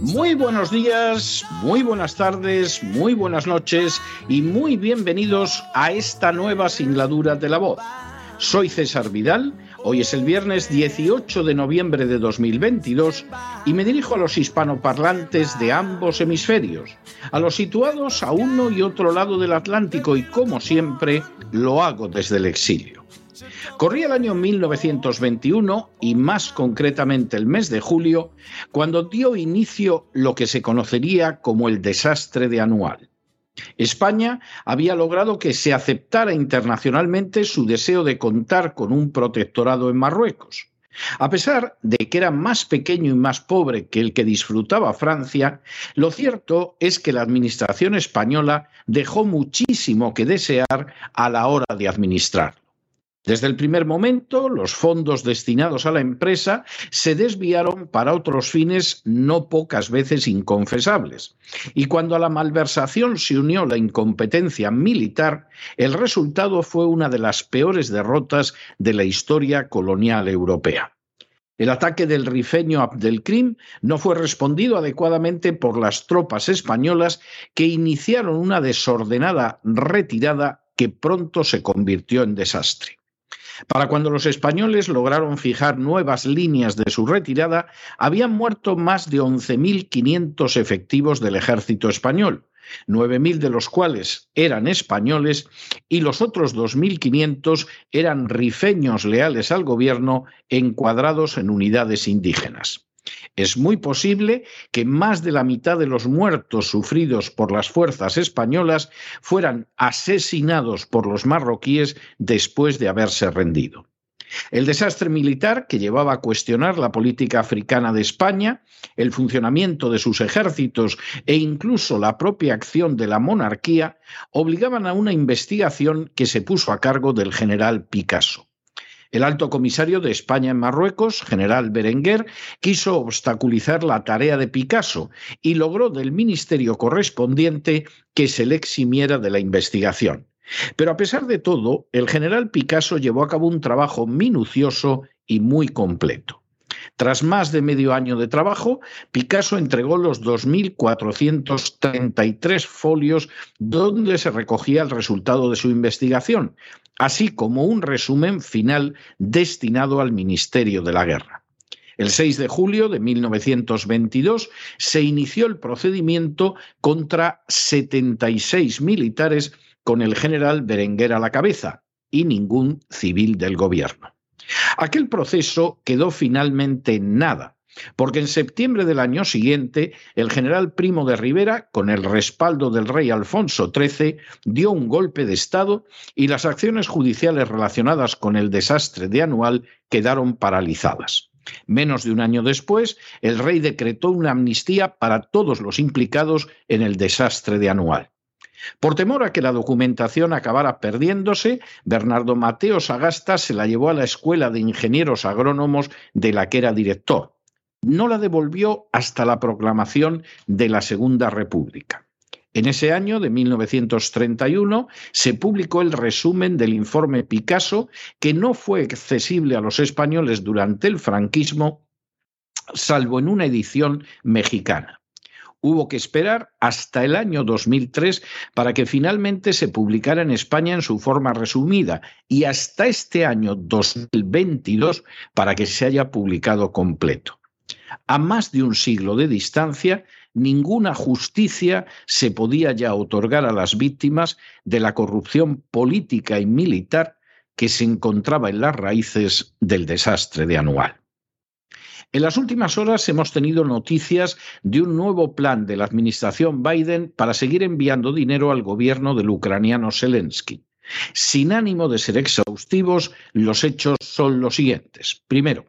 Muy buenos días, muy buenas tardes, muy buenas noches y muy bienvenidos a esta nueva singladura de la voz. Soy César Vidal, hoy es el viernes 18 de noviembre de 2022 y me dirijo a los hispanoparlantes de ambos hemisferios, a los situados a uno y otro lado del Atlántico y como siempre lo hago desde el exilio. Corría el año 1921 y más concretamente el mes de julio, cuando dio inicio lo que se conocería como el desastre de Anual. España había logrado que se aceptara internacionalmente su deseo de contar con un protectorado en Marruecos. A pesar de que era más pequeño y más pobre que el que disfrutaba Francia, lo cierto es que la administración española dejó muchísimo que desear a la hora de administrar. Desde el primer momento, los fondos destinados a la empresa se desviaron para otros fines no pocas veces inconfesables. Y cuando a la malversación se unió la incompetencia militar, el resultado fue una de las peores derrotas de la historia colonial europea. El ataque del rifeño Abdelkrim no fue respondido adecuadamente por las tropas españolas que iniciaron una desordenada retirada que pronto se convirtió en desastre. Para cuando los españoles lograron fijar nuevas líneas de su retirada, habían muerto más de 11.500 efectivos del ejército español, 9.000 de los cuales eran españoles y los otros 2.500 eran rifeños leales al gobierno encuadrados en unidades indígenas. Es muy posible que más de la mitad de los muertos sufridos por las fuerzas españolas fueran asesinados por los marroquíes después de haberse rendido. El desastre militar, que llevaba a cuestionar la política africana de España, el funcionamiento de sus ejércitos e incluso la propia acción de la monarquía, obligaban a una investigación que se puso a cargo del general Picasso. El alto comisario de España en Marruecos, general Berenguer, quiso obstaculizar la tarea de Picasso y logró del ministerio correspondiente que se le eximiera de la investigación. Pero a pesar de todo, el general Picasso llevó a cabo un trabajo minucioso y muy completo. Tras más de medio año de trabajo, Picasso entregó los 2.433 folios donde se recogía el resultado de su investigación, así como un resumen final destinado al Ministerio de la Guerra. El 6 de julio de 1922 se inició el procedimiento contra 76 militares con el general Berenguer a la cabeza y ningún civil del gobierno. Aquel proceso quedó finalmente en nada, porque en septiembre del año siguiente el general Primo de Rivera, con el respaldo del rey Alfonso XIII, dio un golpe de Estado y las acciones judiciales relacionadas con el desastre de Anual quedaron paralizadas. Menos de un año después, el rey decretó una amnistía para todos los implicados en el desastre de Anual. Por temor a que la documentación acabara perdiéndose, Bernardo Mateo Sagasta se la llevó a la Escuela de Ingenieros Agrónomos de la que era director. No la devolvió hasta la proclamación de la Segunda República. En ese año de 1931 se publicó el resumen del informe Picasso, que no fue accesible a los españoles durante el franquismo salvo en una edición mexicana. Hubo que esperar hasta el año 2003 para que finalmente se publicara en España en su forma resumida y hasta este año 2022 para que se haya publicado completo. A más de un siglo de distancia, ninguna justicia se podía ya otorgar a las víctimas de la corrupción política y militar que se encontraba en las raíces del desastre de Anual. En las últimas horas hemos tenido noticias de un nuevo plan de la administración Biden para seguir enviando dinero al gobierno del ucraniano Zelensky. Sin ánimo de ser exhaustivos, los hechos son los siguientes. Primero,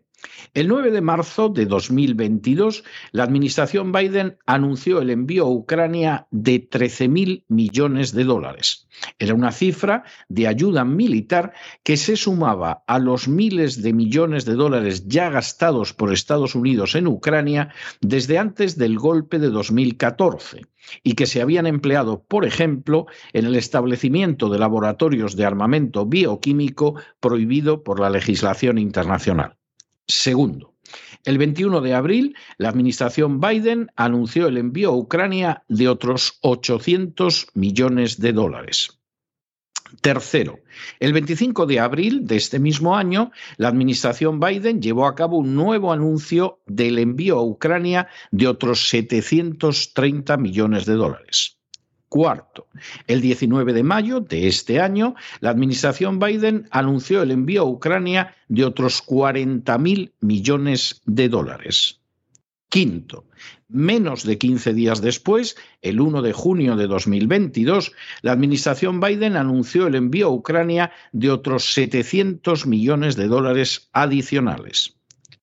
el 9 de marzo de 2022, la administración Biden anunció el envío a Ucrania de 13.000 millones de dólares. Era una cifra de ayuda militar que se sumaba a los miles de millones de dólares ya gastados por Estados Unidos en Ucrania desde antes del golpe de 2014 y que se habían empleado, por ejemplo, en el establecimiento de laboratorios de armamento bioquímico prohibido por la legislación internacional. Segundo, el 21 de abril, la administración Biden anunció el envío a Ucrania de otros 800 millones de dólares. Tercero, el 25 de abril de este mismo año, la administración Biden llevó a cabo un nuevo anuncio del envío a Ucrania de otros 730 millones de dólares. Cuarto, el 19 de mayo de este año, la administración Biden anunció el envío a Ucrania de otros 40.000 millones de dólares. Quinto, menos de 15 días después, el 1 de junio de 2022, la administración Biden anunció el envío a Ucrania de otros 700 millones de dólares adicionales.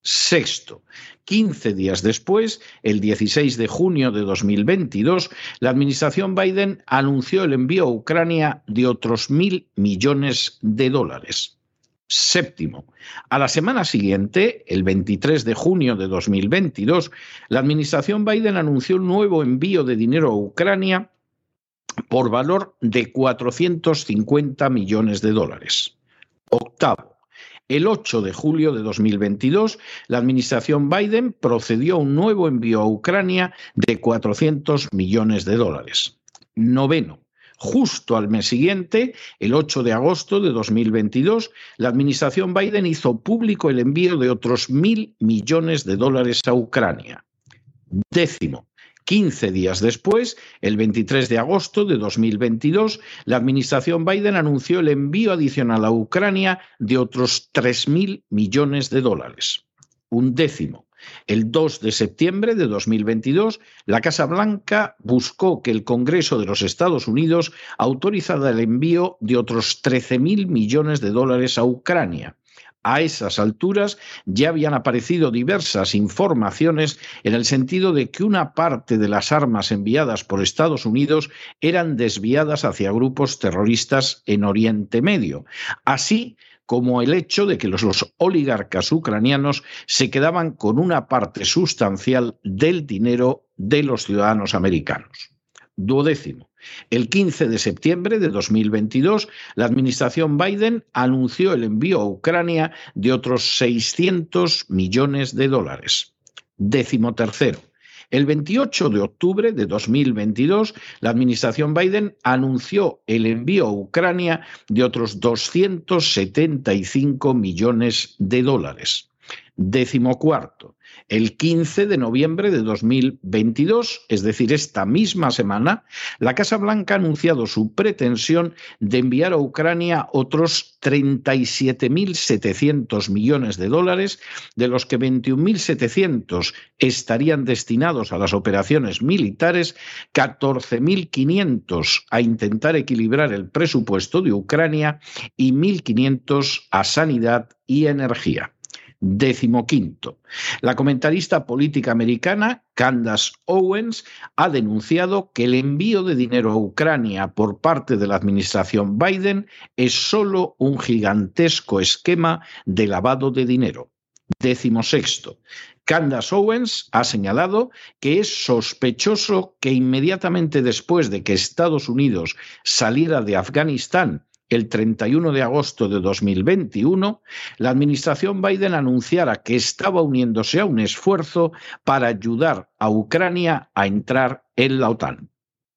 Sexto, 15 días después, el 16 de junio de 2022, la administración Biden anunció el envío a Ucrania de otros mil millones de dólares. Séptimo, a la semana siguiente, el 23 de junio de 2022, la administración Biden anunció un nuevo envío de dinero a Ucrania por valor de 450 millones de dólares. Octavo, el 8 de julio de 2022, la administración Biden procedió a un nuevo envío a Ucrania de 400 millones de dólares. Noveno. Justo al mes siguiente, el 8 de agosto de 2022, la administración Biden hizo público el envío de otros mil millones de dólares a Ucrania. Décimo. 15 días después, el 23 de agosto de 2022, la administración Biden anunció el envío adicional a Ucrania de otros 3.000 millones de dólares. Un décimo. El 2 de septiembre de 2022, la Casa Blanca buscó que el Congreso de los Estados Unidos autorizara el envío de otros 13.000 millones de dólares a Ucrania a esas alturas ya habían aparecido diversas informaciones en el sentido de que una parte de las armas enviadas por Estados Unidos eran desviadas hacia grupos terroristas en Oriente Medio, así como el hecho de que los, oligarcas ucranianos se quedaban con una parte sustancial del dinero de los ciudadanos americanos. Duodécimo. El 15 de septiembre de 2022, la administración Biden anunció el envío a Ucrania de otros 600 millones de dólares. Décimo tercero. El 28 de octubre de 2022, la administración Biden anunció el envío a Ucrania de otros 275 millones de dólares. Décimo cuarto. El 15 de noviembre de 2022, es decir, esta misma semana, la Casa Blanca ha anunciado su pretensión de enviar a Ucrania otros 37.700 millones de dólares, de los que 21.700 estarían destinados a las operaciones militares, 14.500 a intentar equilibrar el presupuesto de Ucrania y 1.500 a sanidad y energía. Décimo quinto. La comentarista política americana Candace Owens ha denunciado que el envío de dinero a Ucrania por parte de la administración Biden es solo un gigantesco esquema de lavado de dinero. Décimo sexto. Candace Owens ha señalado que es sospechoso que inmediatamente después de que Estados Unidos saliera de Afganistán el 31 de agosto de 2021, la administración Biden anunciara que estaba uniéndose a un esfuerzo para ayudar a Ucrania a entrar en la OTAN.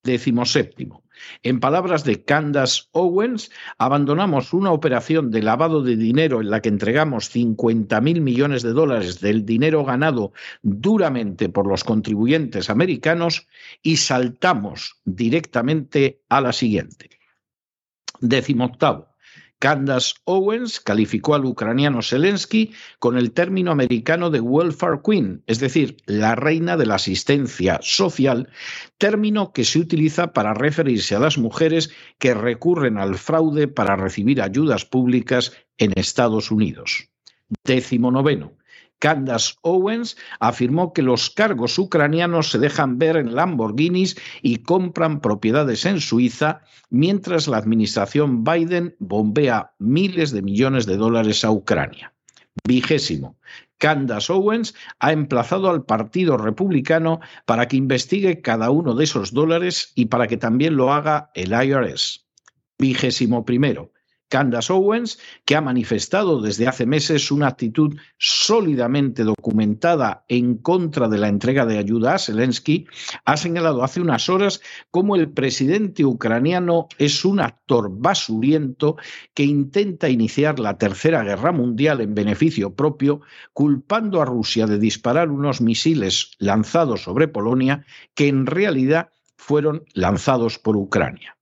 Décimo séptimo. En palabras de Candace Owens, abandonamos una operación de lavado de dinero en la que entregamos 50 mil millones de dólares del dinero ganado duramente por los contribuyentes americanos y saltamos directamente a la siguiente. Décimo octavo. Candace Owens calificó al ucraniano Zelensky con el término americano de welfare queen, es decir, la reina de la asistencia social, término que se utiliza para referirse a las mujeres que recurren al fraude para recibir ayudas públicas en Estados Unidos. Décimo noveno. Candace Owens afirmó que los cargos ucranianos se dejan ver en Lamborghinis y compran propiedades en Suiza, mientras la administración Biden bombea miles de millones de dólares a Ucrania. Vigésimo. Candace Owens ha emplazado al Partido Republicano para que investigue cada uno de esos dólares y para que también lo haga el IRS. Vigésimo primero. Candace Owens, que ha manifestado desde hace meses una actitud sólidamente documentada en contra de la entrega de ayuda a Zelensky, ha señalado hace unas horas cómo el presidente ucraniano es un actor basuriento que intenta iniciar la Tercera Guerra Mundial en beneficio propio, culpando a Rusia de disparar unos misiles lanzados sobre Polonia que en realidad fueron lanzados por Ucrania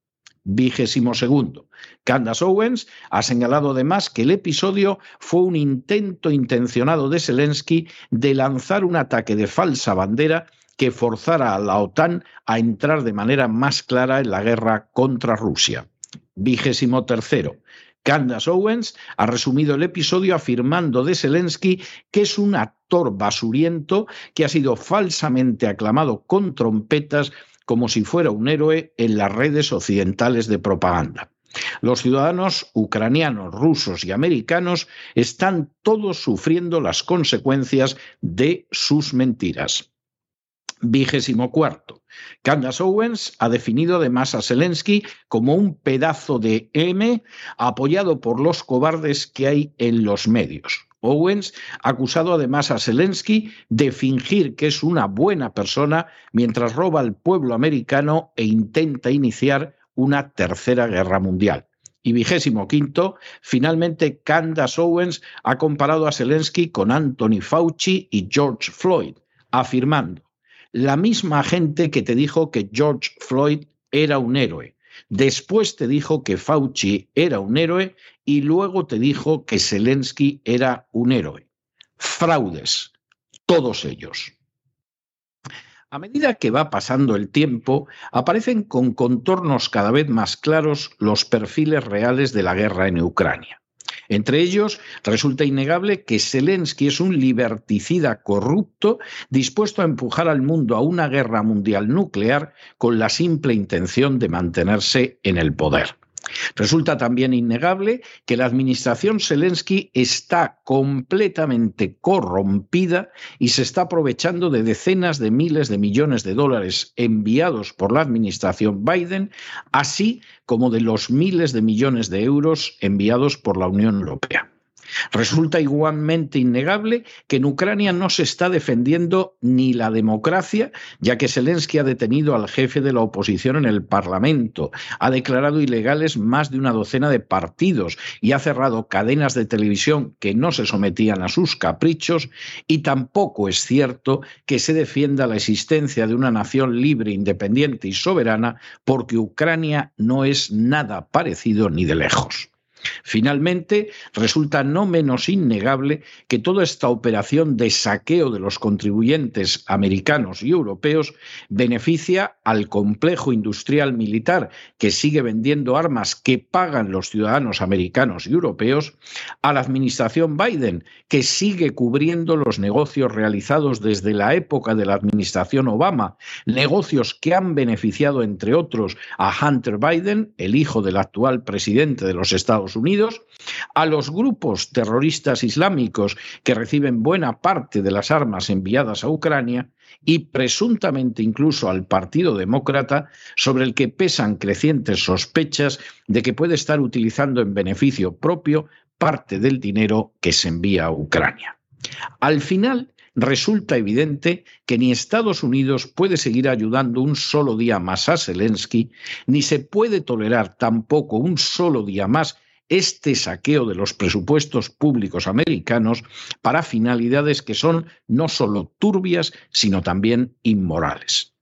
vigésimo segundo. Candace Owens ha señalado además que el episodio fue un intento intencionado de Zelensky de lanzar un ataque de falsa bandera que forzara a la OTAN a entrar de manera más clara en la guerra contra Rusia. Vigésimo tercero. Candace Owens ha resumido el episodio afirmando de Zelensky que es un actor basuriento que ha sido falsamente aclamado con trompetas como si fuera un héroe en las redes occidentales de propaganda. Los ciudadanos ucranianos, rusos y americanos están todos sufriendo las consecuencias de sus mentiras. Vigésimo cuarto. Candace Owens ha definido además a Zelensky como un pedazo de M apoyado por los cobardes que hay en los medios. Owens ha acusado además a Zelensky de fingir que es una buena persona mientras roba al pueblo americano e intenta iniciar una tercera guerra mundial. Y vigésimo quinto, finalmente Candace Owens ha comparado a Zelensky con Anthony Fauci y George Floyd, afirmando, la misma gente que te dijo que George Floyd era un héroe, Después te dijo que Fauci era un héroe y luego te dijo que Zelensky era un héroe. Fraudes, todos ellos. A medida que va pasando el tiempo, aparecen con contornos cada vez más claros los perfiles reales de la guerra en Ucrania. Entre ellos, resulta innegable que Zelensky es un liberticida corrupto dispuesto a empujar al mundo a una guerra mundial nuclear con la simple intención de mantenerse en el poder. Resulta también innegable que la administración Zelensky está completamente corrompida y se está aprovechando de decenas de miles de millones de dólares enviados por la administración Biden, así como de los miles de millones de euros enviados por la Unión Europea. Resulta igualmente innegable que en Ucrania no se está defendiendo ni la democracia, ya que Zelensky ha detenido al jefe de la oposición en el Parlamento, ha declarado ilegales más de una docena de partidos y ha cerrado cadenas de televisión que no se sometían a sus caprichos, y tampoco es cierto que se defienda la existencia de una nación libre, independiente y soberana, porque Ucrania no es nada parecido ni de lejos. Finalmente, resulta no menos innegable que toda esta operación de saqueo de los contribuyentes americanos y europeos beneficia al complejo industrial militar que sigue vendiendo armas que pagan los ciudadanos americanos y europeos, a la administración Biden que sigue cubriendo los negocios realizados desde la época de la administración Obama, negocios que han beneficiado, entre otros, a Hunter Biden, el hijo del actual presidente de los Estados Unidos, a los grupos terroristas islámicos que reciben buena parte de las armas enviadas a Ucrania y presuntamente incluso al Partido Demócrata, sobre el que pesan crecientes sospechas de que puede estar utilizando en beneficio propio parte del dinero que se envía a Ucrania. Al final, resulta evidente que ni Estados Unidos puede seguir ayudando un solo día más a Zelensky, ni se puede tolerar tampoco un solo día más este saqueo de los presupuestos públicos americanos para finalidades que son no solo turbias, sino también inmorales.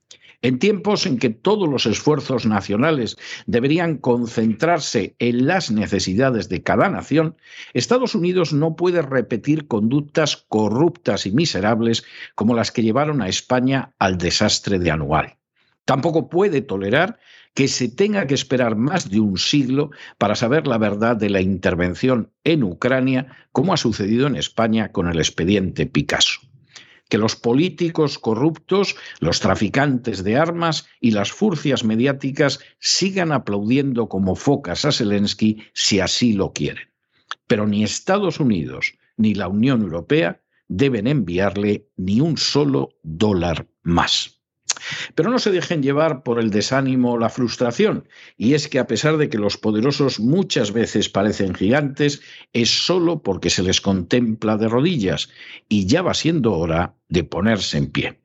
En tiempos en que todos los esfuerzos nacionales deberían concentrarse en las necesidades de cada nación, Estados Unidos no puede repetir conductas corruptas y miserables como las que llevaron a España al desastre de anual. Tampoco puede tolerar que se tenga que esperar más de un siglo para saber la verdad de la intervención en Ucrania, como ha sucedido en España con el expediente Picasso. Que los políticos corruptos, los traficantes de armas y las furcias mediáticas sigan aplaudiendo como focas a Zelensky si así lo quieren. Pero ni Estados Unidos ni la Unión Europea deben enviarle ni un solo dólar más. Pero no se dejen llevar por el desánimo o la frustración, y es que a pesar de que los poderosos muchas veces parecen gigantes, es solo porque se les contempla de rodillas, y ya va siendo hora de ponerse en pie.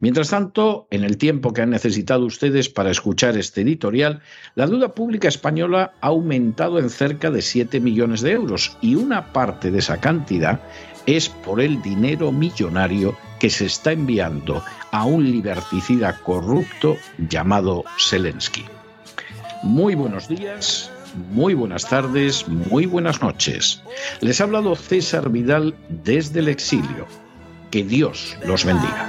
Mientras tanto, en el tiempo que han necesitado ustedes para escuchar este editorial, la deuda pública española ha aumentado en cerca de 7 millones de euros. Y una parte de esa cantidad es por el dinero millonario que se está enviando a un liberticida corrupto llamado Zelensky. Muy buenos días, muy buenas tardes, muy buenas noches. Les ha hablado César Vidal desde el exilio. Que Dios los bendiga.